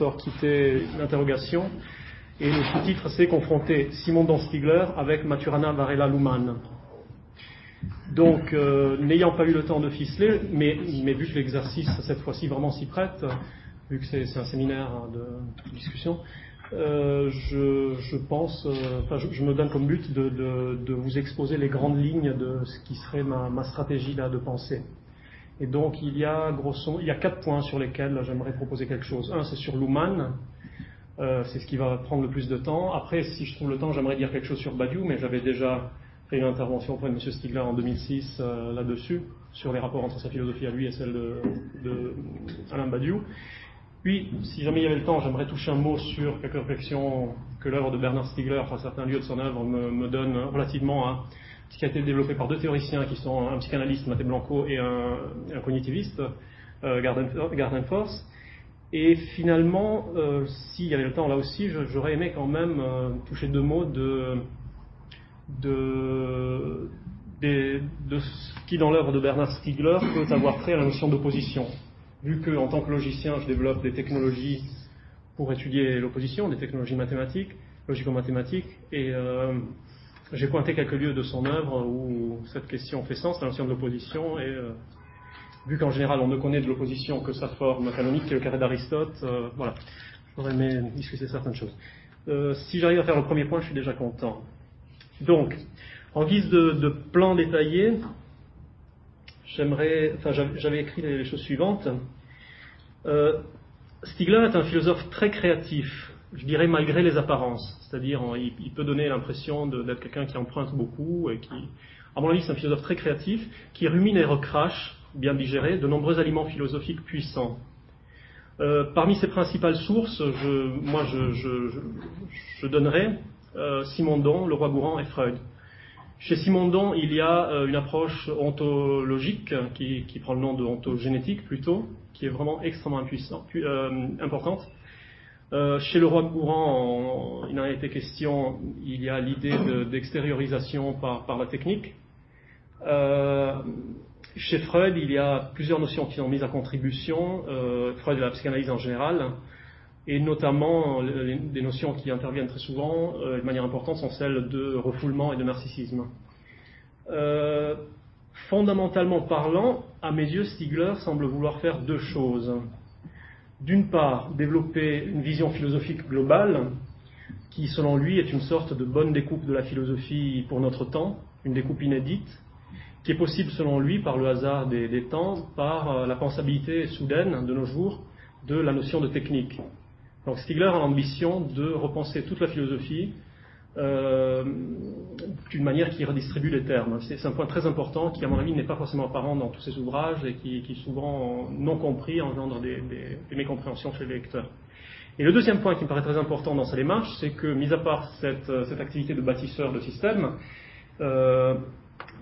Nestor quittait l'interrogation. Et le sous-titre, c'est confronter Simondon Stigler avec Maturana Varela Luhmann. Donc, euh, n'ayant pas eu le temps de ficeler, mais, vu que l'exercice cette fois-ci vraiment s'y prête, vu que c'est un séminaire de discussion, euh, je, pense, euh, je, me donne comme but de, vous exposer les grandes lignes de ce qui serait ma, stratégie de pensée. Et donc il y a grosso, il y a quatre points sur lesquels j'aimerais proposer quelque chose. Un, c'est sur Luhmann, euh, c'est ce qui va prendre le plus de temps. Après, si je trouve le temps, j'aimerais dire quelque chose sur Badiou, mais j'avais déjà fait une intervention auprès de M. Stigler en 2006 euh, là-dessus, sur les rapports entre sa philosophie à lui et celle de, Badiou. Puis, si jamais il y avait le temps, j'aimerais toucher un mot sur quelques réflexions que l'œuvre de Bernard Stiegler, à certains lieux de son œuvre, me, me donne relativement à qui a été développé par deux théoriciens qui sont un psychanalyste, Mathé Blanco, et un, cognitiviste, euh, Gardenforce. Et finalement, euh, s'il y avait le temps là aussi, j'aurais aimé quand même euh, toucher deux mots de, de, de, ce qui, dans l'œuvre de Bernard Stiegler, peut avoir trait à la notion d'opposition vu qu'en tant que logicien, je développe des technologies pour étudier l'opposition, des technologies mathématiques, logico-mathématiques, et euh, j'ai pointé quelques lieux de son œuvre où cette question fait sens, la notion de l'opposition, et euh, vu qu'en général on ne connaît de l'opposition que sa forme canonique, qui est le carré d'Aristote, euh, voilà, j'aurais aimé discuter certaines choses. Euh, si j'arrive à faire le premier point, je suis déjà content. Donc, en guise de, plan détaillé, j'aimerais, enfin, j'avais écrit les, choses suivantes. Stigler est un philosophe très créatif, je dirais malgré les apparences. C'est-à-dire, il, peut donner l'impression d'être quelqu'un qui emprunte beaucoup et qui, à mon avis, c'est un philosophe très créatif, qui rumine et recrache, bien digéré, de nombreux aliments philosophiques puissants. Euh, parmi ses principales sources, moi, je, je, je donnerais euh, Simondon, le roi Gourand et Freud. Chez Simondon, il y a euh, une approche ontologique qui, prend le nom de ontogénétique plutôt, qui est vraiment extrêmement euh, importante. Euh, chez le roi courant, il en a été question, il y a l'idée d'extériorisation par, la technique. Euh, chez Freud, il y a plusieurs notions qui sont mises à contribution, euh, Freud et la psychanalyse en général, et notamment des notions qui interviennent très souvent de manière importante sont celles de refoulement et de narcissisme. Fondamentalement parlant, à mes yeux, Stigler semble vouloir faire deux choses. D'une part, développer une vision philosophique globale qui, selon lui, est une sorte de bonne découpe de la philosophie pour notre temps, une découpe inédite, qui est possible, selon lui, par le hasard des, temps, par euh, la pensabilité soudaine de nos jours de la notion de technique. Donc Stigler a l'ambition de repenser toute la philosophie euh, d'une manière qui redistribue les termes. C'est un point très important qui, à mon avis, n'est pas forcément apparent dans tous ses ouvrages et qui, souvent non compris engendre des, mécompréhensions chez les lecteurs. Et le deuxième point qui me paraît très important dans sa démarche, c'est que, mis à part cette, cette, activité de bâtisseur de système, euh,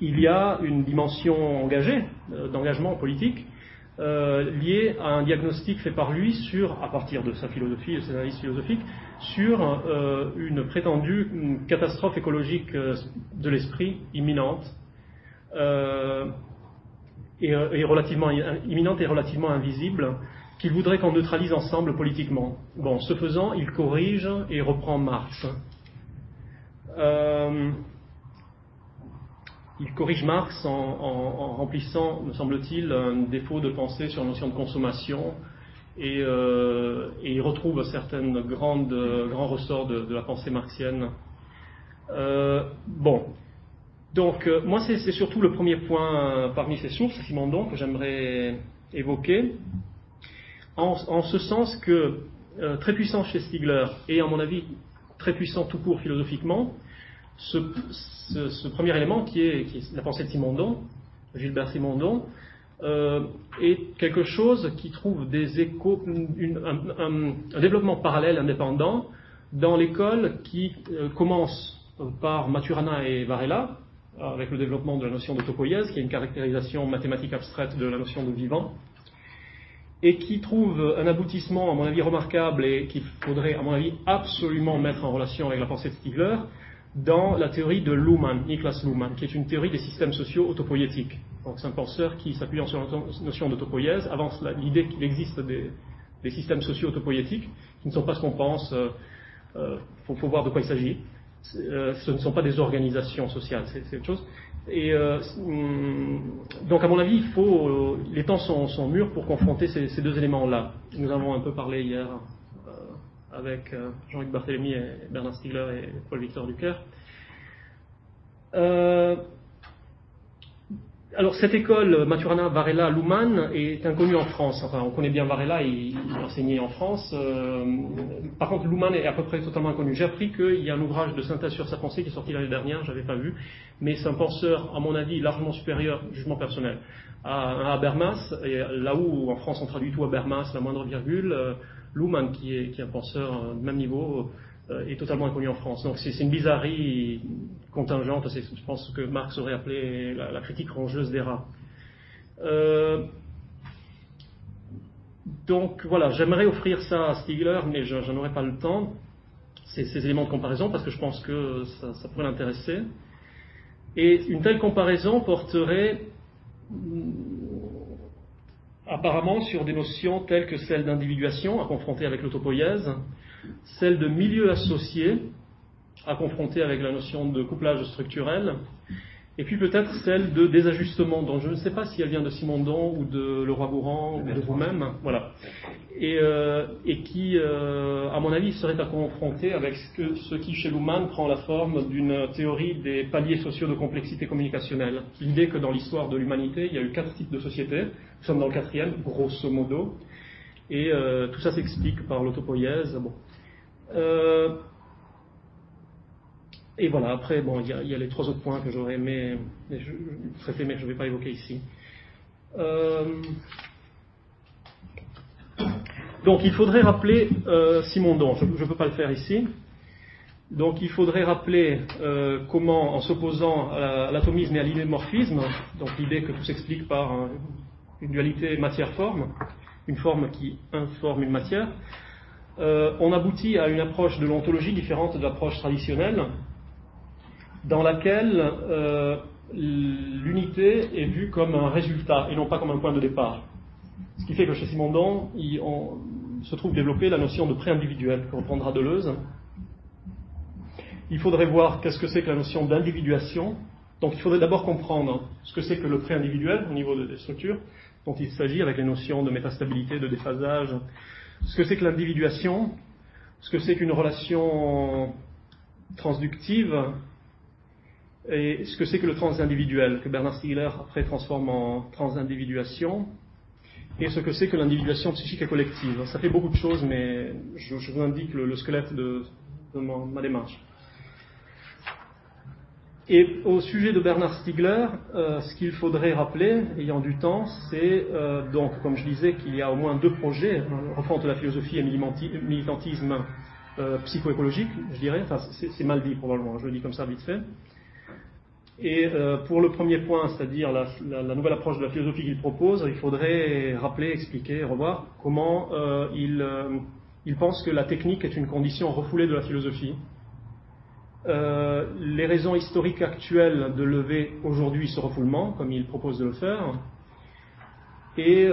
il y a une dimension engagée, euh, d'engagement politique, euh, lié à un diagnostic fait par lui sur, à partir de sa philosophie et ses analyses philosophiques, sur euh, une prétendue catastrophe écologique euh, de l'esprit imminente et, et, relativement imminente et relativement invisible qu'il voudrait qu'on neutralise ensemble politiquement. Bon, ce faisant, il corrige et reprend Marx. Il corrige Marx en, remplissant, me semble-t-il, un défaut de pensée sur la notion de consommation et, euh, il retrouve certains grands ressorts de, la pensée marxienne. Euh, bon, donc euh, moi c'est surtout le premier point parmi ces sources, Simondon, que j'aimerais évoquer, en, en, ce sens que très puissant chez Stigler et à mon avis très puissant tout court philosophiquement, ce, premier élément qui est, la pensée de Simondon, Gilbert Simondon, euh, est quelque chose qui trouve des échos, un, développement parallèle indépendant dans l'école qui euh, commence par Maturana et Varela, avec le développement de la notion de topoïèse, qui est une caractérisation mathématique abstraite de la notion de vivant, et qui trouve un aboutissement, à mon avis, remarquable et qu'il faudrait, à mon avis, absolument mettre en relation avec la pensée de Stigler, dans la théorie de Luhmann, Niklas Luhmann, qui est une théorie des systèmes sociaux autopoïétiques. Donc c'est un penseur qui, s'appuyant sur la notion de topoïèse, avance l'idée qu'il existe des, systèmes sociaux autopoïétiques, qui ne sont pas ce qu'on pense. Il faut, faut, voir de quoi il s'agit. ce ne sont pas des organisations sociales, c'est autre chose. Et hum, donc, à mon avis, il faut, les temps sont, sont mûrs pour confronter ces deux éléments-là. Nous avons un peu parlé hier avec Jean-Luc Barthélemy et Bernard Stiegler et Paul-Victor Ducœur. Euh, alors cette école Maturana Varela Luman est inconnue en France. Enfin, on connaît bien Varela, il, enseignait en France. Euh, par contre, Luman est à peu près totalement inconnu. J'ai appris qu'il y a un ouvrage de synthèse sur sa pensée qui est sorti l'année dernière, j'avais pas vu, mais c'est un penseur, à mon avis, largement supérieur, jugement personnel, à, à Habermas. Et là où en France on traduit tout Habermas, la moindre virgule, euh, Luhmann, qui est, un penseur de même niveau, euh, est totalement inconnu en France. Donc c'est une bizarrerie contingente, je pense que Marx aurait appelé la, critique rongeuse des rats. Euh, donc voilà, j'aimerais offrir ça à Stiegler, mais je n'en aurai pas le temps, ces, éléments de comparaison, parce que je pense que ça pourrait l'intéresser. Et une telle comparaison porterait apparemment sur des notions telles que celle d'individuation, à confronter avec l'autopoïèse, celle de milieu associé, à confronter avec la notion de couplage structurel, et puis peut-être celle de désajustement, dont je ne sais pas si elle vient de Simondon ou de Leroy-Gourand ou de vous-même, voilà, et, euh, et qui, euh, à mon avis, serait à confronter avec ce, que, ce qui, chez Luhmann, prend la forme d'une théorie des paliers sociaux de complexité communicationnelle. L'idée que dans l'histoire de l'humanité, il y a eu quatre types de sociétés, nous sommes dans le quatrième, grosso modo, et euh, tout ça s'explique par l'autopoïèse. Bon. Et voilà, après, bon, il y, a les trois autres points que j'aurais aimé mais je, mais je ne vais pas évoquer ici. Euh, donc, il faudrait rappeler euh, Simondon. Je ne peux pas le faire ici. Donc, il faudrait rappeler euh, comment, en s'opposant à l'atomisme et à l'idémorphisme, donc l'idée que tout s'explique par un, une dualité matière-forme, une forme qui informe une matière, euh, on aboutit à une approche de l'ontologie différente de l'approche traditionnelle, dans laquelle euh, l'unité est vue comme un résultat et non pas comme un point de départ. Ce qui fait que chez Simondon, il, on, se trouve développée la notion de pré-individuel que reprendra Deleuze. Il faudrait voir qu'est-ce que c'est que la notion d'individuation. Donc il faudrait d'abord comprendre ce que c'est que le pré-individuel au niveau des structures dont il s'agit avec les notions de métastabilité, de déphasage, ce que c'est que l'individuation, ce que c'est qu'une relation transductive, et ce que c'est que le transindividuel, que Bernard Stiegler après transforme en transindividuation, et ce que c'est que l'individuation psychique et collective. Ça fait beaucoup de choses, mais je, vous indique le, le squelette de, ma, ma, démarche. Et au sujet de Bernard Stiegler, euh, ce qu'il faudrait rappeler, ayant du temps, c'est euh, donc, comme je disais, qu'il y a au moins deux projets, refonte de la philosophie et militantisme euh, psychoécologique, je dirais, enfin c'est mal dit probablement, je le dis comme ça vite fait. Et euh, pour le premier point, c'est-à-dire la, nouvelle approche de la philosophie qu'il propose, il faudrait rappeler, expliquer, revoir comment euh, il, euh, il, pense que la technique est une condition refoulée de la philosophie. Les raisons historiques actuelles de lever aujourd'hui ce refoulement, comme il propose de le faire, et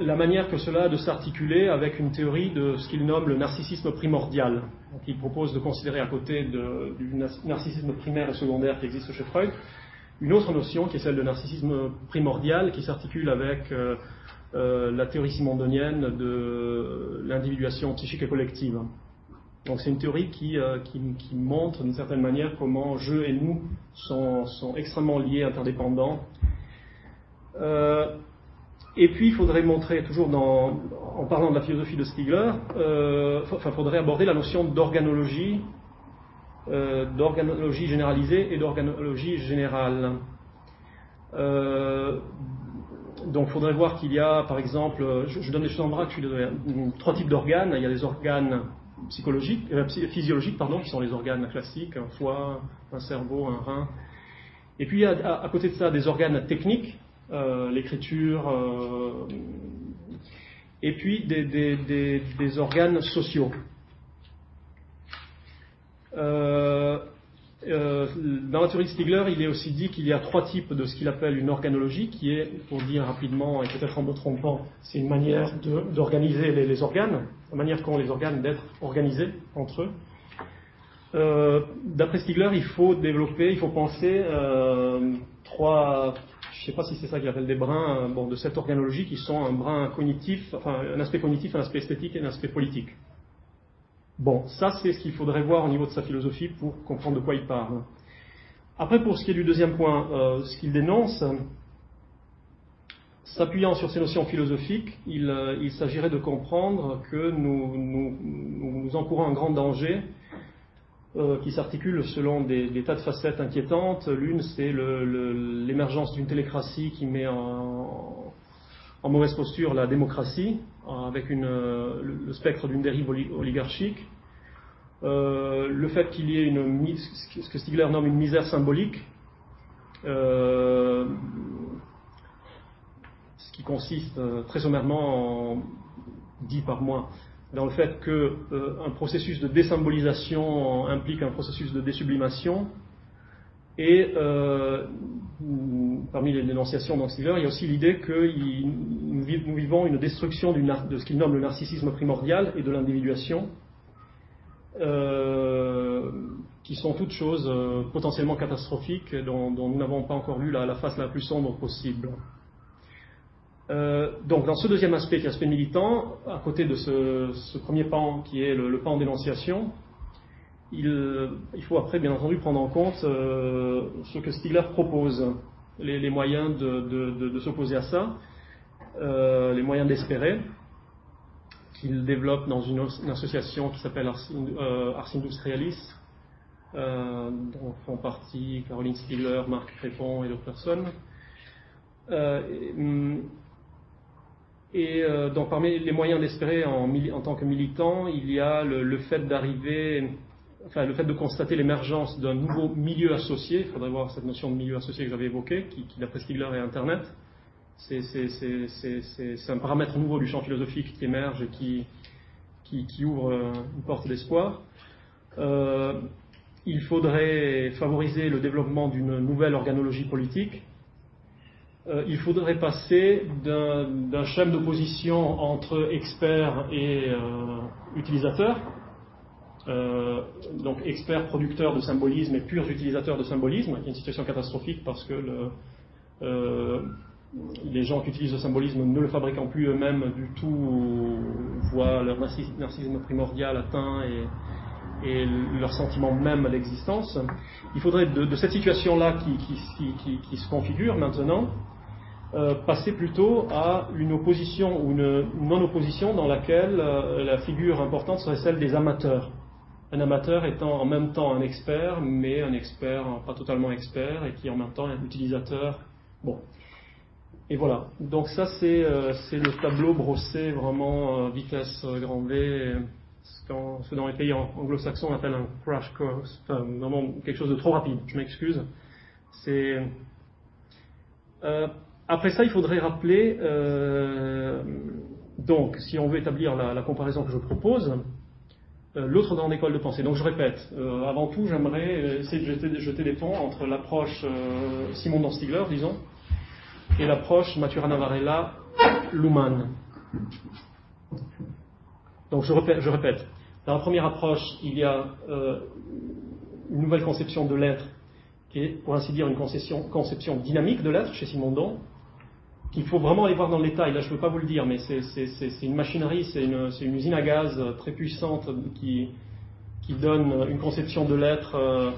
la manière que cela a de s'articuler avec une théorie de ce qu'il nomme le narcissisme primordial. Donc, il propose de considérer à côté du narcissisme primaire et secondaire qui existe chez Freud, une autre notion qui est celle de narcissisme primordial qui s'articule avec euh, euh, la théorie simondonienne de l'individuation psychique et collective. Donc c'est une théorie qui, euh, qui, montre d'une certaine manière comment je et nous sont, sont extrêmement liés, interdépendants. Et puis, il faudrait montrer, toujours en parlant de la philosophie de Stiegler, euh, enfin, faudrait aborder la notion d'organologie, euh, d'organologie généralisée et d'organologie générale. Euh, donc, il faudrait voir qu'il y a, par exemple, je, donne des choses en bras, je désolé, trois types d'organes. Il y a les organes psychologiques, physiologiques, pardon, qui sont les organes classiques, un foie, un cerveau, un rein. Et puis, il y a à, côté de ça des organes techniques, l'écriture, euh, et puis des, des, des, organes sociaux. Euh, euh, dans la théorie de Stigler, il est aussi dit qu'il y a trois types de ce qu'il appelle une organologie, qui est, pour dire rapidement et peut-être en me trompant, c'est une manière d'organiser les, organes, la manière qu'ont les organes d'être organisés entre eux. Euh, d'après Stigler, il faut développer, il faut penser euh, trois, je ne sais pas si c'est ça qu'il appelle des brins bon, de cette organologie qui sont un brin cognitif, enfin un aspect cognitif, un aspect esthétique et un aspect politique. Bon, ça c'est ce qu'il faudrait voir au niveau de sa philosophie pour comprendre de quoi il parle. Après, pour ce qui est du deuxième point, euh, ce qu'il dénonce, s'appuyant sur ces notions philosophiques, il, euh, s'agirait de comprendre que nous, nous, encourons un grand danger euh, qui s'articule selon des, tas de facettes inquiétantes. L'une, c'est l'émergence d'une télécratie qui met en, mauvaise posture la démocratie, avec euh, le spectre d'une dérive oligarchique. Euh, le fait qu'il y ait une, ce que Stigler nomme une misère symbolique, ce qui consiste très sommairement, en, dit par moi, dans le fait qu'un processus de désymbolisation implique un processus de désublimation, et euh, parmi les dénonciations d'Anstiver, il y a aussi l'idée que nous vivons une destruction de ce qu'il nomme le narcissisme primordial et de l'individuation, euh, qui sont toutes choses euh, potentiellement catastrophiques dont, nous n'avons pas encore lu la, face la plus sombre possible. Donc dans ce deuxième aspect, qui est l'aspect militant, à côté de ce, premier pan qui est le pan dénonciation, il, faut après, bien entendu, prendre en compte euh, ce que Stigler propose, les, moyens de, s'opposer à ça, euh, les moyens d'espérer, qu'il développe dans une, association qui s'appelle Ars, euh, Industrialis, dont font partie Caroline Stigler, Marc Crépon et d'autres personnes. Et, donc parmi les moyens d'espérer en, tant que militant, il y a le fait d'arriver enfin, le fait de constater l'émergence d'un nouveau milieu associé, il faudrait voir cette notion de milieu associé que j'avais évoqué, qui, d'après Stigler est Internet. C'est un paramètre nouveau du champ philosophique qui émerge et qui, qui, ouvre euh, une porte d'espoir. Euh, il faudrait favoriser le développement d'une nouvelle organologie politique. Euh, il faudrait passer d'un schéma d'opposition entre experts et utilisateurs euh, donc experts producteurs de symbolisme et purs utilisateurs de symbolisme, qui est une situation catastrophique parce que euh, les gens qui utilisent le symbolisme, ne le fabriquant plus eux-mêmes du tout, voient leur narcissisme primordial atteint et, leur sentiment même à l'existence. Il faudrait de, cette situation-là qui, se configure maintenant, euh, passer plutôt à une opposition ou une non-opposition dans laquelle la figure importante serait celle des amateurs un amateur étant en même temps un expert, mais un expert pas totalement expert, et qui en même temps est un utilisateur. Bon. Et voilà. Donc ça, c'est euh, le tableau brossé vraiment euh, vitesse euh, grand V, ce, que dans les pays anglo-saxons on appelle un crash course, enfin vraiment quelque chose de trop rapide. Je m'excuse. C'est après ça, il faudrait rappeler. donc, si on veut établir la, comparaison que je propose, euh, l'autre grande école de pensée. Donc je répète, euh, avant tout, j'aimerais euh, essayer de jeter, des ponts entre l'approche Simon Dan Stigler, disons, et l'approche Maturana Varela, Luhmann. Donc je répète, je répète, dans la première approche, il y a une nouvelle conception de l'être, qui est, pour ainsi dire, une conception, conception dynamique de l'être chez Simondon, qu'il faut vraiment aller voir dans le détail. Là, je ne peux pas vous le dire, mais c'est une machinerie, c'est une, une, usine à gaz très puissante qui, qui donne une conception de l'être. Euh...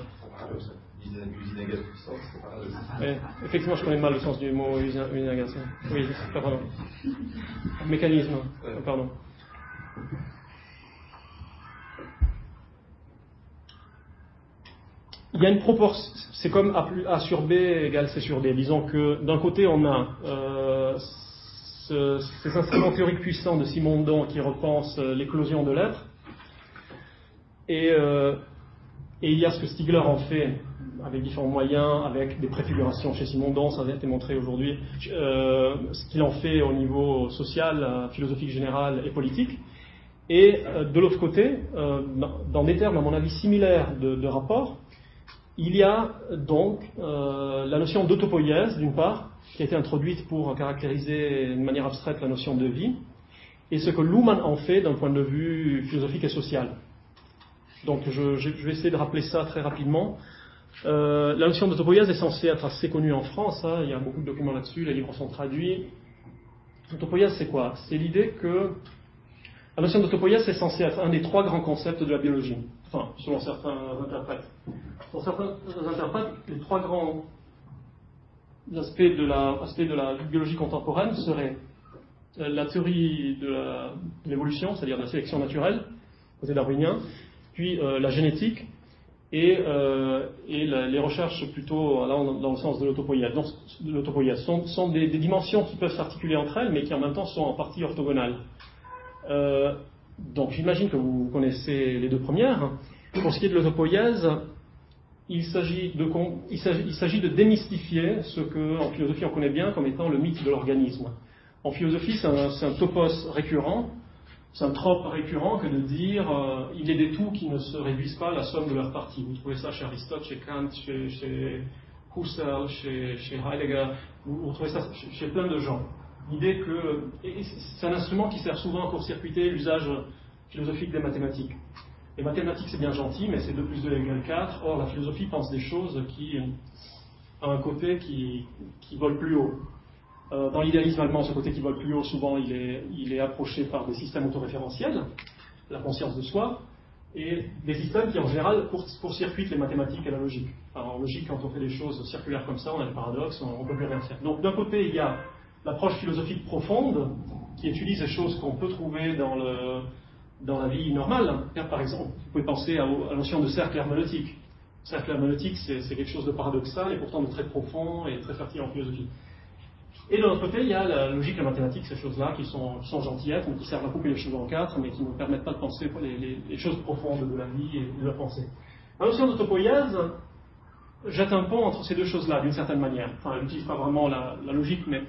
Effectivement, je connais mal le sens du mot usine, à gaz. Oui, c'est pas vraiment. Mécanisme, pardon. Il y a une proportion, c'est comme A, sur B égale C sur D. Disons que d'un côté, on a euh, ces instruments théoriques puissants de Simondon qui repensent euh, l'éclosion de l'être, euh, et, il y a ce que Stigler en fait avec différents moyens, avec des préfigurations chez Simondon, ça a été montré aujourd'hui, ce qu'il en fait au niveau social, philosophique général et politique. Et de l'autre côté, dans des termes, à mon avis, similaires de rapport, Il y a donc euh, la notion d'autopoïèse, d'une part, qui a été introduite pour caractériser de manière abstraite la notion de vie, et ce que Luhmann en fait d'un point de vue philosophique et social. Donc je, vais essayer de rappeler ça très rapidement. Euh, la notion d'autopoïèse est censée être assez connue en France, hein. il y a beaucoup de documents là-dessus, les livres sont traduits. L'autopoïèse, c'est quoi? C'est l'idée que la notion d'autopoïèse est censée être un des trois grands concepts de la biologie, enfin, selon certains interprètes. Pour certains interprètes, les trois grands aspects de la, biologie contemporaine seraient euh, la théorie de l'évolution, c'est-à-dire de la sélection naturelle, côté darwinien, puis euh, la génétique, et, euh, les recherches plutôt dans, le sens de l'autopoïèse. Sont, sont des, dimensions qui peuvent s'articuler entre elles, mais qui en même temps sont en partie orthogonales. Donc j'imagine que vous connaissez les deux premières. Pour ce qui est de l'autopoïèse, il s'agit de, démystifier ce que, en philosophie, on connaît bien comme étant le mythe de l'organisme. En philosophie, c'est un, topos récurrent c'est un trope récurrent que de dire euh, il est des tout qui ne se réduisent pas à la somme de leurs parties. Vous trouvez ça chez Aristote, chez Kant, chez, chez Husserl, chez, chez, Heidegger, vous, trouvez ça chez, plein de gens. L'idée que c'est un instrument qui sert souvent à court-circuiter l'usage philosophique des mathématiques. Les mathématiques, c'est bien gentil, mais c'est 2 plus 2 égale 4. Or, la philosophie pense des choses qui ont un côté qui, qui vole plus haut. Euh, dans l'idéalisme allemand, ce côté qui vole plus haut, souvent, il est, il est approché par des systèmes autoréférentiels, la conscience de soi, et des systèmes qui, en général, court-circuitent les mathématiques et la logique. Alors, en logique, quand on fait des choses circulaires comme ça, on a des paradoxes, on ne peut plus rien faire. Donc, d'un côté, il y a l'approche philosophique profonde, qui utilise les choses qu'on peut trouver dans, le, dans la vie normale. Par exemple, vous pouvez penser à, la notion de cercle herméneutique. Cercle herméneutique, c'est quelque chose de paradoxal et pourtant de très profond et très fertile en philosophie. Et de l'autre côté, il y a la logique, la mathématique, ces choses-là qui sont, qui sont qui servent à couper les choses en quatre, mais qui ne permettent pas de penser les, choses profondes de la vie et de la pensée. La notion d'autopoïèse jette un pont entre ces deux choses-là, d'une certaine manière. Enfin, elle n'utilise pas vraiment la, logique, mais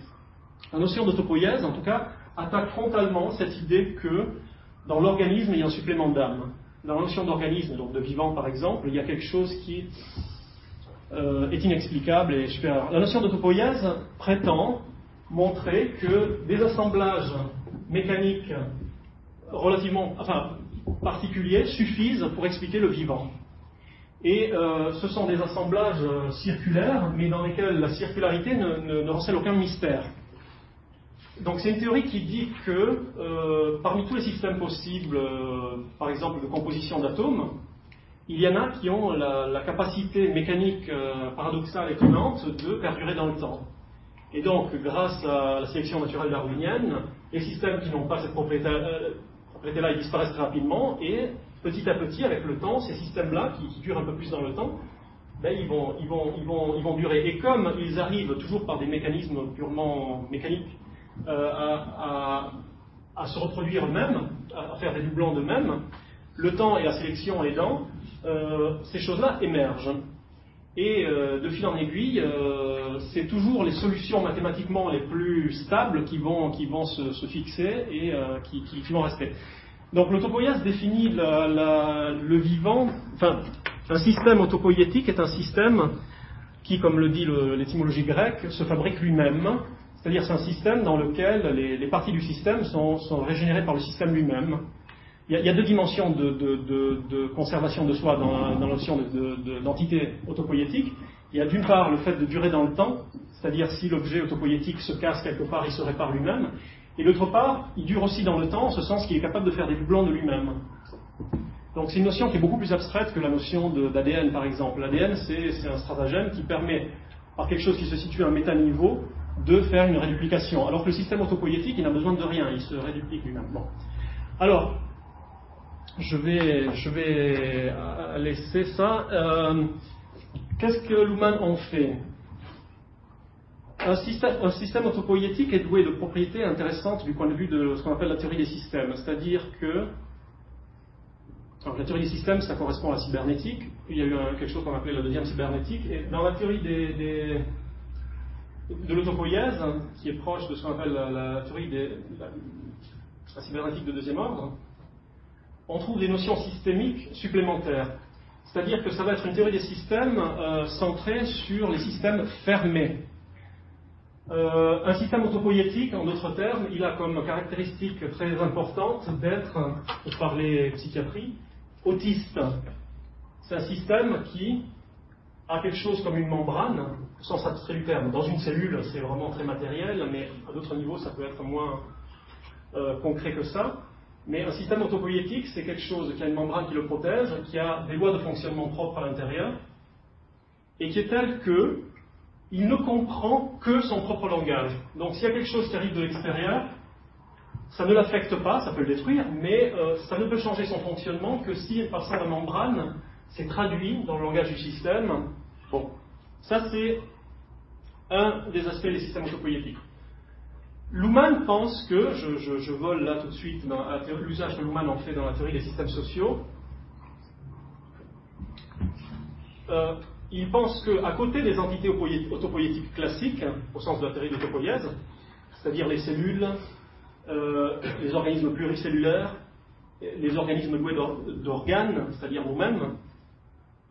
la notion d'autopoïèse, en tout cas, attaque frontalement cette idée que dans l'organisme, il y a un supplément d'âme. Dans la notion d'organisme, donc de vivant par exemple, il y a quelque chose qui euh, est inexplicable et. La notion d'autopoïèse prétend montrer que des assemblages mécaniques relativement enfin, particuliers suffisent pour expliquer le vivant. Et euh, ce sont des assemblages circulaires, mais dans lesquels la circularité ne, ne, recèle aucun mystère. Donc c'est une théorie qui dit que euh, parmi tous les systèmes possibles, euh, par exemple de composition d'atomes, il y en a qui ont la, capacité mécanique paradoxale et étonnante de perdurer dans le temps. Et donc, grâce à la sélection naturelle darwinienne, les systèmes qui n'ont pas cette propriété-là, ils disparaissent très rapidement, et petit à petit, avec le temps, ces systèmes-là, qui, durent un peu plus dans le temps, ben, ils vont durer. Et comme ils arrivent toujours par des mécanismes purement mécaniques euh, à, se reproduire eux-mêmes, à, faire des doublons d'eux-mêmes, le temps et la sélection aidant, euh, ces choses-là émergent. Et euh, de fil en aiguille, c'est toujours les solutions mathématiquement les plus stables qui vont, qui vont se, fixer et qui, qui, vont rester. Donc l'autopoïèse définit le vivant, enfin, un système autopoïétique est un système qui, comme le dit l'étymologie grecque, se fabrique lui-même. C'est-à-dire c'est un système dans lequel les, parties du système sont, sont régénérées par le système lui-même. Il y, a, deux dimensions de, conservation de soi dans, la notion d'entité autopoïétique. Il y a d'une part le fait de durer dans le temps, c'est-à-dire si l'objet autopoïétique se casse quelque part, il se répare lui-même. Et d'autre part, il dure aussi dans le temps, en ce sens qu'il est capable de faire des doublons de lui-même. Donc c'est une notion qui est beaucoup plus abstraite que la notion d'ADN par exemple. L'ADN c'est un stratagème qui permet, par quelque chose qui se situe à un métaniveau, de faire une réduplication. Alors que le système autopoïétique, il n'a besoin de rien, il se réduplique lui-même. Bon. Alors, je vais, je vais euh, laisser ça. Euh, qu'est-ce que Luhmann en fait? Un système, un système, autopoïétique est doué de propriétés intéressantes du point de vue de ce qu'on appelle la théorie des systèmes. C'est-à-dire que la théorie des systèmes, ça correspond à la cybernétique. Il y a eu quelque chose qu'on appelait la deuxième cybernétique. Et dans la théorie des, de l'autopoïèse, qui est proche de ce qu'on appelle la, théorie de la cybernétique de deuxième ordre, on trouve des notions systémiques supplémentaires. C'est-à-dire que ça va être une théorie des systèmes euh, centrée sur les systèmes fermés. Euh, un système autopoïétique, en d'autres termes, il a comme caractéristique très importante d'être, pour parler psychiatrie, autiste. C'est un système qui a quelque chose comme une membrane, au sens abstrait du terme. Dans une cellule, c'est vraiment très matériel, mais à d'autres niveaux, ça peut être moins euh, concret que ça. Mais un système autopoïétique, c'est quelque chose qui a une membrane qui le protège, qui a des lois de fonctionnement propres à l'intérieur, et qui est tel que il ne comprend que son propre langage. Donc s'il y a quelque chose qui arrive de l'extérieur, ça ne l'affecte pas, ça peut le détruire, mais euh, ça ne peut changer son fonctionnement que si, passant la membrane, c'est traduit dans le langage du système. Bon, ça c'est un des aspects des systèmes autopoïétiques. Luhmann pense que, je, vole là tout de suite l'usage que Luhmann en fait dans la théorie des systèmes sociaux, euh, il pense qu'à côté des entités autopoïétiques classiques, au sens de la théorie de l'autopoïèse, c'est-à-dire les cellules, euh, les organismes pluricellulaires, les organismes doués d'organes, c'est-à-dire nous-mêmes,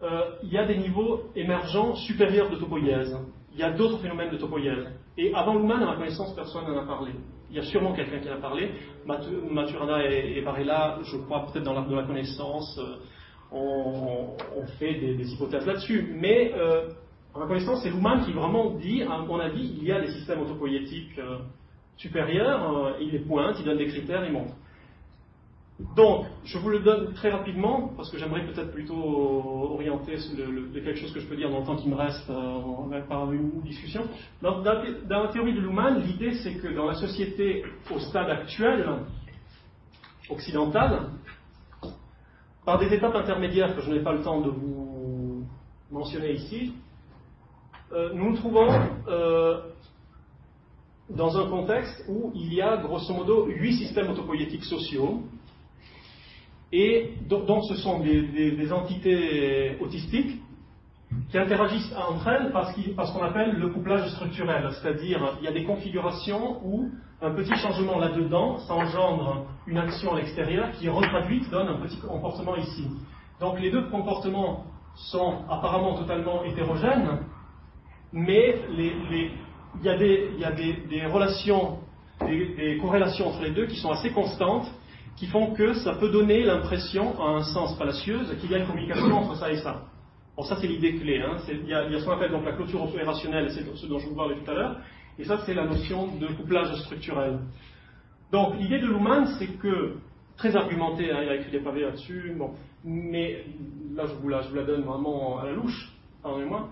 euh, il y a des niveaux émergents supérieurs de topoïèse. Il y a d'autres phénomènes de topoïèse. Et avant Luhmann, à ma connaissance, personne n'en a parlé. Il y a sûrement quelqu'un qui en a parlé. Maturana et, Varela, je crois, peut-être dans l'art de la connaissance, euh, ont, fait des, hypothèses là-dessus. Mais, euh, à ma connaissance, c'est Luhmann qui vraiment dit, à mon avis, il y a des systèmes autopoïétiques euh, supérieurs, il les pointe, il donne des critères, il montre. Donc, je vous le donne très rapidement, parce que j'aimerais peut-être plutôt orienter quelque chose que je peux dire dans le temps qui me reste euh, par une discussion. Dans, la théorie de Luhmann, l'idée c'est que dans la société au stade actuel, occidentale, par des étapes intermédiaires que je n'ai pas le temps de vous mentionner ici, euh, nous nous trouvons euh, dans un contexte où il y a grosso modo huit systèmes autopoïétiques sociaux et donc ce sont des, entités autistiques qui interagissent entre elles parce qu'on appelle le couplage structurel, c'est-à-dire il y a des configurations où un petit changement là-dedans, ça engendre une action à l'extérieur qui retraduite donne un petit comportement ici. Donc les deux comportements sont apparemment totalement hétérogènes, mais il y a des, relations, des corrélations entre les deux qui sont assez constantes qui font que ça peut donner l'impression, à un sens fallacieuse, qu'il y a une communication entre ça et ça. Bon, ça c'est l'idée clé. Hein. Il, y a, ce qu'on appelle donc la clôture opérationnelle, c'est ce dont je vous parlais tout à l'heure, et ça c'est la notion de couplage structurel. Donc l'idée de Luhmann, c'est que, très argumenté, hein, il a écrit des pavés là-dessus, mais là je vous la, je vous la donne vraiment à la louche, pardonnez-moi,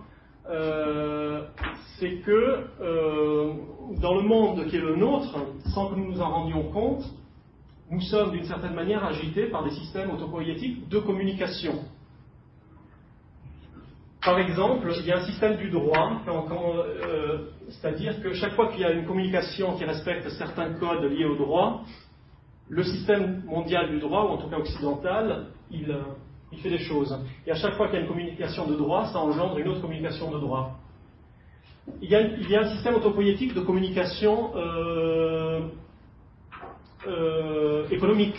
euh, c'est que euh, dans le monde qui est le nôtre, sans que nous nous en rendions compte, nous sommes d'une certaine manière agités par des systèmes autopoïétiques de communication. Par exemple, il y a un système du droit, euh, c'est-à-dire que chaque fois qu'il y a une communication qui respecte certains codes liés au droit, le système mondial du droit, ou en tout cas occidental, il, euh, fait des choses. Et à chaque fois qu'il y a une communication de droit, ça engendre une autre communication de droit. Il y a, un système autopoïétique de communication euh, euh, économique.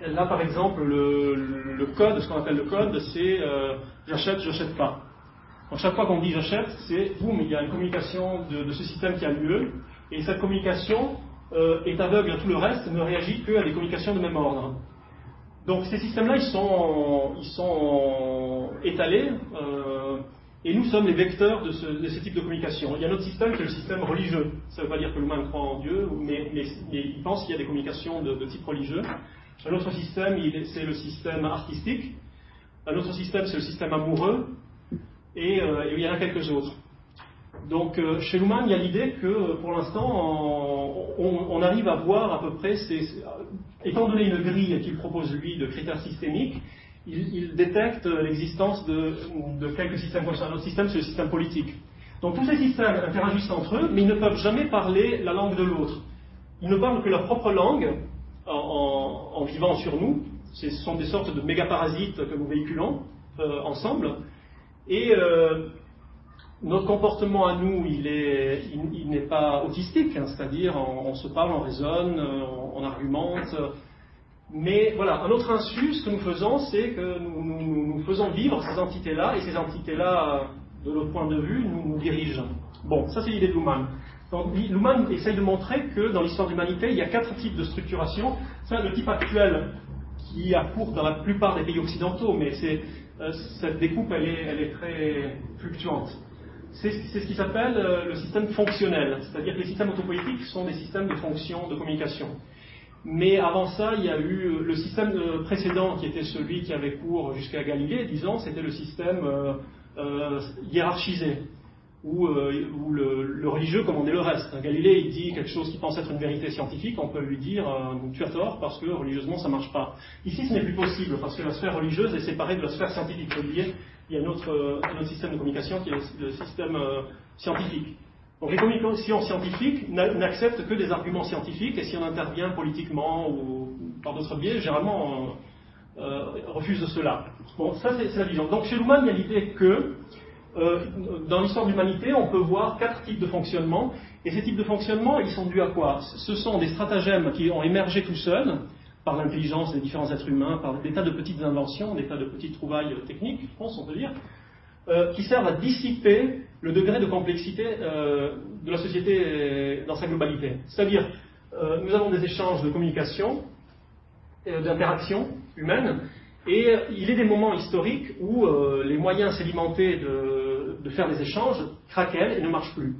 Là, par exemple, le, code, ce qu'on appelle le code, c'est euh, j'achète, j'achète pas. Donc, chaque fois qu'on dit j'achète, c'est boum, il y a une communication de, ce système qui a lieu, et cette communication euh, est aveugle à tout le reste, ne réagit qu'à des communications de même ordre. Donc, ces systèmes-là, ils sont, ils sont étalés. Et nous sommes les vecteurs de ce, type de communication. Il y a un autre système qui est le système religieux. Ça ne veut pas dire que l'humain croit en Dieu, mais, il pense qu'il y a des communications de, type religieux. Un autre système, c'est le système artistique. Un autre système, c'est le système amoureux. Et, euh, il y en a quelques autres. Donc euh, chez Luhmann, il y a l'idée que pour l'instant, on, arrive à voir à peu près, étant donné une grille qu'il propose lui de critères systémiques, il, détecte l'existence de, quelques systèmes comme ça. Un système, c'est le système politique. Donc tous ces systèmes interagissent entre eux, mais ils ne peuvent jamais parler la langue de l'autre. Ils ne parlent que leur propre langue en, vivant sur nous. Ce sont des sortes de méga-parasites que nous véhiculons euh, ensemble. Et euh, notre comportement à nous, il n'est pas autistique, hein, c'est-à-dire on, se parle, on raisonne, on, on argumente, Mais voilà, un autre insu, ce que nous faisons, c'est que nous, faisons vivre ces entités-là, et ces entités-là, de notre point de vue, nous, dirigent. Bon, ça c'est l'idée de Luhmann. Donc Luhmann essaye de montrer que dans l'histoire de l'humanité, il y a quatre types de structuration. C'est le type actuel qui a cours dans la plupart des pays occidentaux, mais euh, cette découpe, elle est, très fluctuante. C'est ce qui s'appelle euh, le système fonctionnel, c'est-à-dire que les systèmes autopoétiques sont des systèmes de fonction, de communication. Mais avant ça, il y a eu euh, le système précédent qui était celui qui avait cours jusqu'à Galilée, disons, c'était le système hiérarchisé ou, euh, le, religieux commandait le reste. Galilée, il dit quelque chose qui pense être une vérité scientifique, on peut lui dire euh, tu as tort parce que religieusement ça ne marche pas. Ici, ce n'est plus possible parce que la sphère religieuse est séparée de la sphère scientifique. Il y a un autre, euh, un autre système de communication qui est le système scientifique. Donc les communications scientifiques n'acceptent que des arguments scientifiques et si on intervient politiquement ou par d'autres biais, généralement on refuse de cela. Bon, ça c'est la vision. Donc chez Luhmann, il y a l'idée que euh, dans l'histoire de l'humanité, on peut voir quatre types de fonctionnement. Et ces types de fonctionnement, ils sont dus à quoi? Ce sont des stratagèmes qui ont émergé tout seuls, par l'intelligence des différents êtres humains, par des tas de petites inventions, des tas de petites trouvailles techniques, je pense, on peut dire, euh, qui servent à dissiper le degré de complexité euh, de la société dans sa globalité. C'est-à-dire, nous avons des échanges de communication, d'interactions humaines, et il est des moments historiques où les moyens s'alimenter de faire des échanges craquellent et ne marchent plus.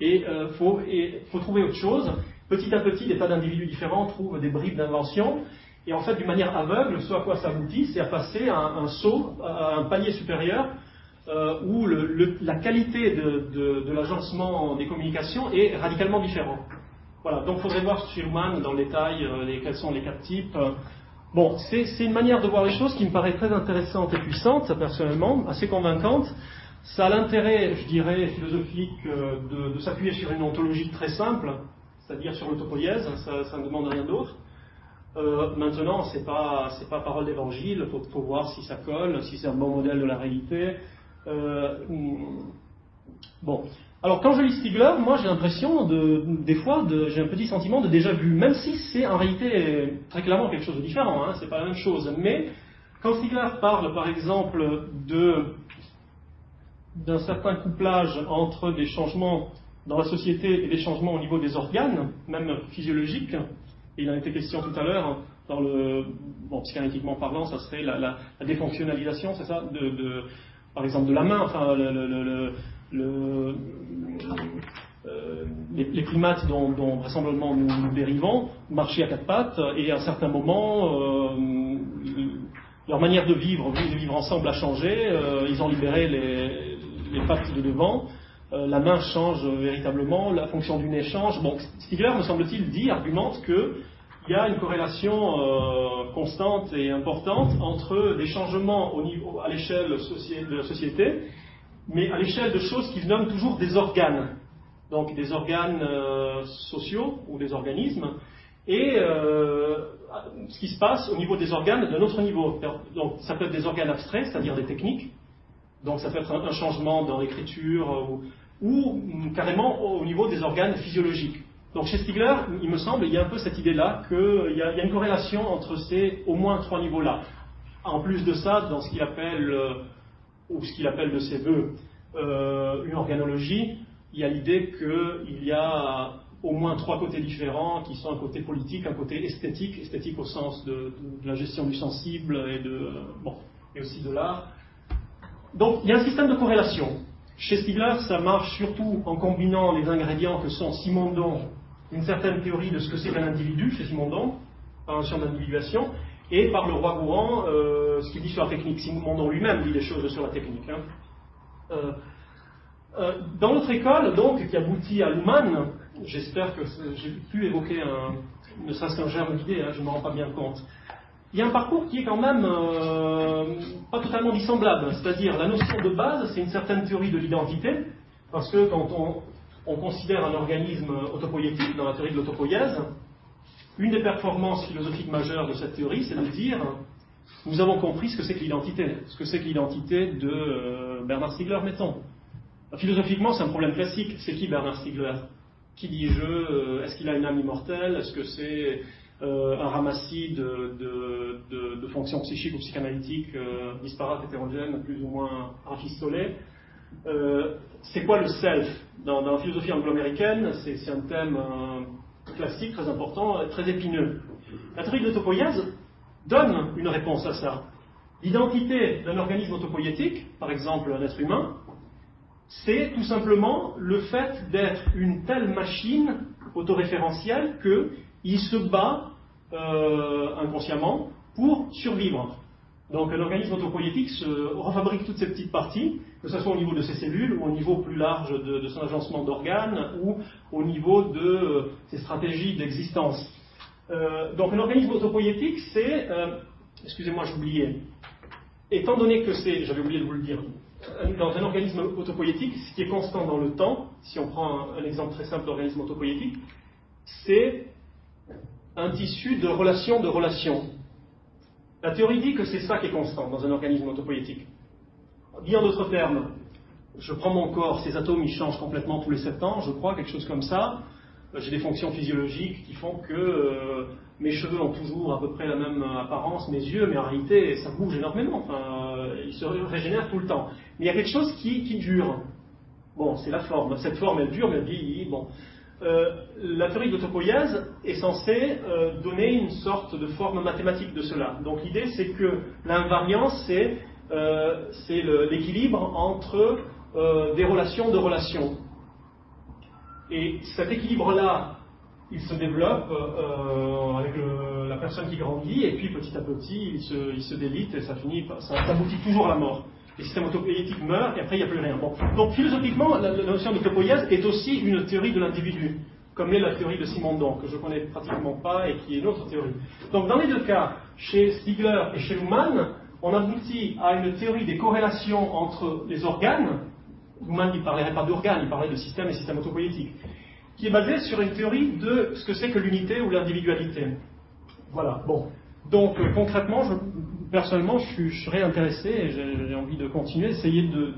Et il euh, faut, trouver autre chose. Petit à petit, des tas d'individus différents trouvent des bribes d'invention. Et en fait, d'une manière aveugle, ce à quoi ça aboutit, c'est à passer à un, saut, à un palier supérieur, euh, où le, la qualité de, de, l'agencement des communications est radicalement différente. Voilà, donc il faudrait voir Schumann dans le détail euh, quels sont les quatre types. Bon, c'est une manière de voir les choses qui me paraît très intéressante et puissante, personnellement, assez convaincante. Ça a l'intérêt, je dirais, philosophique euh, de, s'appuyer sur une ontologie très simple, c'est-à-dire sur l'autopoïèse, ça, ne demande rien d'autre. Euh, maintenant, ce n'est pas, pas parole d'évangile, il faut, voir si ça colle, si c'est un bon modèle de la réalité. Euh, bon. Alors, quand je lis Stigler, moi j'ai l'impression, de, des fois, j'ai un petit sentiment de déjà vu, même si c'est en réalité très clairement quelque chose de différent, hein, c'est pas la même chose. Mais quand Stigler parle, par exemple, d'un certain couplage entre des changements dans la société et des changements au niveau des organes, même physiologiques. il en été question tout à l'heure, dans le, bon, psychanalytiquement parlant, ça serait la, défonctionnalisation, c'est ça, de, par exemple de la main, enfin, le, euh, les, primates dont, vraisemblablement nous, nous, dérivons marchaient à quatre pattes et à un certain moment, euh, leur manière de vivre, de vivre ensemble a changé. Euh, ils ont libéré les, les pattes de devant, la main change véritablement, la fonction du nez change. Bon, Stigler, me semble-t-il, dit, argumente qu'il y a une corrélation euh, constante et importante entre des changements à l'échelle de la société, mais à l'échelle de choses qui nomment toujours des organes, donc des organes euh, sociaux ou des organismes, et ce qui se passe au niveau des organes d'un autre niveau. Donc ça peut être des organes abstraits, c'est-à-dire des techniques, donc ça peut être un, changement dans l'écriture euh, ou, carrément au niveau des organes physiologiques. Donc chez Stigler, il me semble, il y a un peu cette idée-là qu'il y, a une corrélation entre ces au moins trois niveaux-là. En plus de ça, dans ce qu'il appelle, euh, ou ce qu'il appelle de ses voeux, euh, une organologie, il y a l'idée qu'il y a au moins trois côtés différents qui sont un côté politique, un côté esthétique, esthétique au sens de, de la gestion du sensible et, de, bon, et aussi de l'art, donc il y a un système de corrélation. Chez Stigler, ça marche surtout en combinant les ingrédients que sont Simondon, une certaine théorie de ce que c'est qu'un individu chez Simondon, par notion d'individuation, et par le roi Gourand, euh, ce qu'il dit sur la technique. Simondon lui-même dit des choses sur la technique. Hein. Euh, euh, dans notre école, donc, qui aboutit à Luhmann, j'espère que j'ai pu évoquer un, ne serait-ce qu'un germe d'idée, hein, je ne me rends pas bien compte, il y a un parcours qui est quand même pas totalement dissemblable. C'est-à-dire, la notion de base, c'est une certaine théorie de l'identité, parce que quand on, considère un organisme autopoïétique, dans la théorie de l'autopoïèse, une des performances philosophiques majeures de cette théorie, c'est de dire nous avons compris ce que c'est que l'identité, ce que c'est que l'identité de euh, Bernard Stiegler, mettons. Philosophiquement, c'est un problème classique. C'est qui Bernard Stiegler? Qui dit je euh, Est-ce qu'il a une âme immortelle? Est-ce que c'est euh, un ramassis de, fonctions psychiques ou psychanalytiques disparates, hétérogènes, plus ou moins rafistolées. Euh, c'est quoi le self dans, la philosophie anglo-américaine, c'est un thème classique, très important, très épineux. La théorie de l'autopoïèse donne une réponse à ça. L'identité d'un organisme autopoïétique, par exemple un être humain, c'est tout simplement le fait d'être une telle machine autoréférentielle qu'il se bat euh, inconsciemment pour survivre. Donc un organisme autopoïétique se refabrique toutes ces petites parties, que ce soit au niveau de ses cellules, ou au niveau plus large de, son agencement d'organes, ou au niveau de euh, ses stratégies d'existence. Euh, donc un organisme autopoïétique, c'est... Excusez-moi, j'oubliais. Étant donné que c'est... J'avais oublié de vous le dire dans un organisme autopoïétique, ce qui est constant dans le temps, si on prend un, exemple très simple d'organisme autopoïétique, c'est un tissu de relations de relations. La théorie dit que c'est ça qui est constant dans un organisme autopoïétique. Dit en d'autres termes, je prends mon corps, ces atomes ils changent complètement tous les 7 ans, je crois, quelque chose comme ça. J'ai des fonctions physiologiques qui font que euh, mes cheveux ont toujours à peu près la même apparence, mes yeux, mais en réalité, ça bouge énormément. Enfin, euh, ils se régénèrent tout le temps. Mais il y a quelque chose qui, dure. Bon, c'est la forme. Cette forme, elle dure, mais elle vieillit. Bon. Euh, la théorie de l'autopoïèse est censée euh, donner une sorte de forme mathématique de cela. Donc l'idée, c'est que l'invariance, c'est l'équilibre entre des relations de relations. Et cet équilibre-là, il se développe euh, avec la personne qui grandit, et puis petit à petit, il se, il se délite, et ça finit, ça, aboutit toujours à la mort. Le système autopoïétique meurt, et après, il n'y a plus rien. Donc, philosophiquement, la, notion de d'autopoïèse est aussi une théorie de l'individu, comme est la théorie de Simondon, que je ne connais pratiquement pas, et qui est une autre théorie. Donc, dans les deux cas, chez Stigler et chez Luhmann, on aboutit à une théorie des corrélations entre les organes. Luhmann ne parlerait pas d'organes, il parlait de système et système autopoïétique qui est basé sur une théorie de ce que c'est que l'unité ou l'individualité. Voilà, bon. Donc euh, concrètement, je, personnellement, je, serais intéressé, et j'ai envie de continuer, essayer de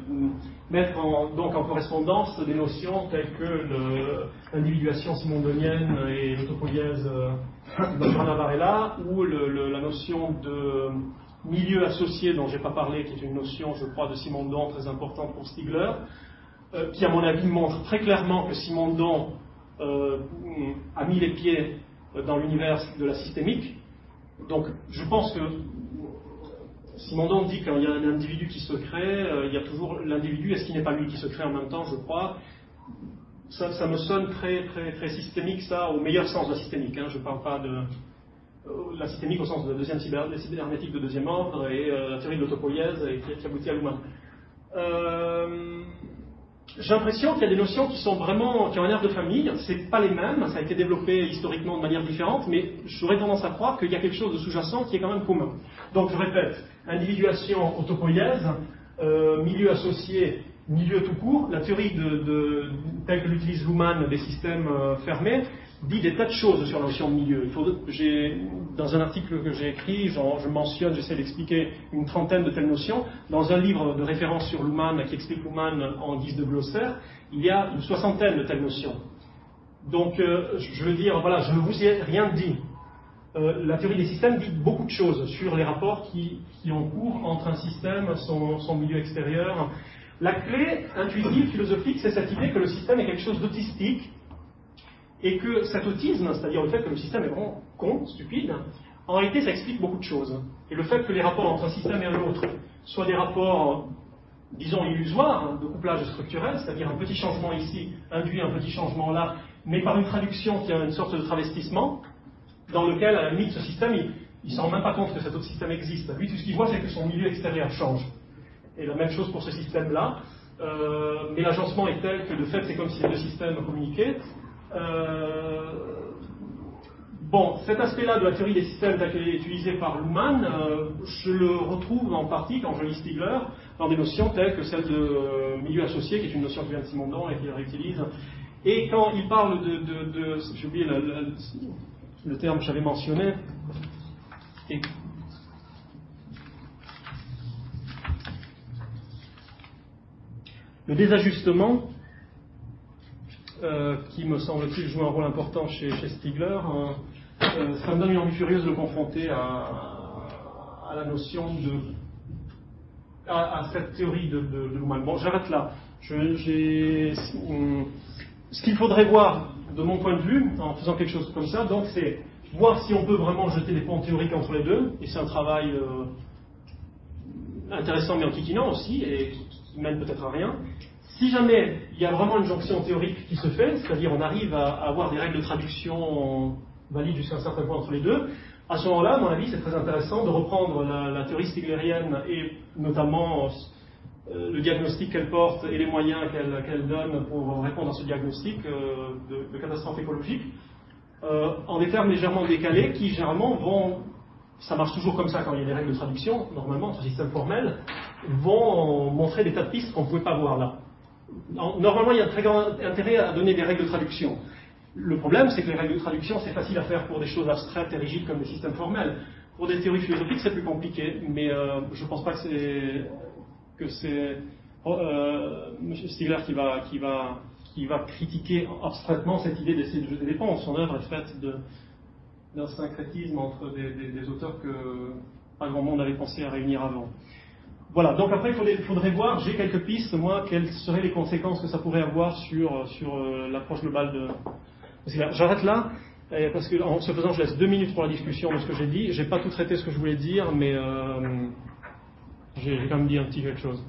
mettre en, donc en correspondance des notions telles que l'individuation simondonienne et l'autopoïèse de Johanna Varela, ou la notion de milieu associé dont je n'ai pas parlé, qui est une notion, je crois, de Simondon très importante pour Stigler, euh, qui, à mon avis, montre très clairement que Simondon euh, a mis les pieds dans l'univers de la systémique. Donc je pense que Simondon dit qu'il y a un individu qui se crée, euh, il y a toujours l'individu, est-ce qu'il n'est pas lui qui se crée en même temps, je crois ça, me sonne très, très, très systémique, ça, au meilleur sens de la systémique. Hein. Je ne parle pas de euh, la systémique au sens de la deuxième cybernétique de deuxième ordre et la théorie de l'autopoïèse qui, qui, aboutit à l'humain. J'ai l'impression qu'il y a des notions qui sont vraiment, qui ont un air de famille, c'est pas les mêmes, ça a été développé historiquement de manière différente, mais j'aurais tendance à croire qu'il y a quelque chose de sous-jacent qui est quand même commun. Donc je répète, individuation autopoïèse, euh, milieu associé, milieu tout court, la théorie telle que l'utilise Luhmann des systèmes euh, fermés, dit des tas de choses sur la notion de milieu. dans un article que j'ai écrit, je mentionne, j'essaie d'expliquer une trentaine de telles notions. Dans un livre de référence sur Luhmann qui explique Luhmann en guise de glossaire, il y a une soixantaine de telles notions. Donc, euh, je veux dire, voilà, je ne vous ai rien dit. Euh, la théorie des systèmes dit beaucoup de choses sur les rapports qui, ont cours entre un système, son, son milieu extérieur. La clé intuitive, philosophique, c'est cette idée que le système est quelque chose d'autistique, et que cet autisme, c'est-à-dire le fait que le système est vraiment con, stupide, en réalité ça explique beaucoup de choses. Et le fait que les rapports entre un système et un autre soient des rapports, disons, illusoires, hein, de couplage structurel, c'est-à-dire un petit changement ici induit un petit changement là, mais par une traduction qui a une sorte de travestissement, dans lequel, à la ce système, il ne s'en rend même pas compte que cet autre système existe. Lui, tout ce qu'il voit, c'est que son milieu extérieur change. Et la même chose pour ce système-là. Euh, mais l'agencement est tel que de fait, c'est comme si les deux systèmes communiquaient. Euh, bon, cet aspect-là de la théorie des systèmes tel qu'elle est utilisée par Luhmann, euh, je le retrouve en partie quand je lis Stigler dans des notions telles que celle de milieu associé, qui est une notion qui vient de Simondon et qu'il réutilise. Et quand il parle de, j'ai oublié le terme que j'avais mentionné, le désajustement, euh, qui me semble-t-il joue un rôle important chez, Stigler. Hein. euh, ça me donne une envie furieuse de le confronter à, la notion de. à, cette théorie de, de, Bon, j'arrête là. ce qu'il faudrait voir, de mon point de vue, en faisant quelque chose comme ça, donc c'est voir si on peut vraiment jeter des ponts théoriques entre les deux, et c'est un travail euh, intéressant mais antiquinant aussi, et qui, mène peut-être à rien. Si jamais il y a vraiment une jonction théorique qui se fait, c'est-à-dire on arrive à, avoir des règles de traduction valides jusqu'à un certain point entre les deux, à ce moment-là, à mon avis, c'est très intéressant de reprendre la, théorie stiglérienne et notamment le diagnostic qu'elle porte et les moyens qu'elle donne pour répondre à ce diagnostic euh, de, catastrophe écologique, euh, en des termes légèrement décalés qui généralement vont ça marche toujours comme ça quand il y a des règles de traduction, normalement, ce système formel, vont montrer des tas de pistes qu'on ne pouvait pas voir là. Normalement, il y a un très grand intérêt à donner des règles de traduction. Le problème, c'est que les règles de traduction, c'est facile à faire pour des choses abstraites et rigides comme des systèmes formels. Pour des théories philosophiques, c'est plus compliqué, mais euh, je ne pense pas que c'est que c'est euh, M. Stigler qui va, qui, va, qui va critiquer abstraitement cette idée d'essayer de jeter des ponts. Son œuvre est faite d'un syncrétisme entre des, auteurs que pas grand monde avait pensé à réunir avant. Voilà, donc après il faudrait, voir, j'ai quelques pistes, moi, quelles seraient les conséquences que ça pourrait avoir sur, sur euh, l'approche globale de... J'arrête là, parce que en ce faisant, je laisse deux minutes pour la discussion de ce que j'ai dit. J'ai pas tout traité ce que je voulais dire, mais euh, j'ai quand même dit un petit quelque chose.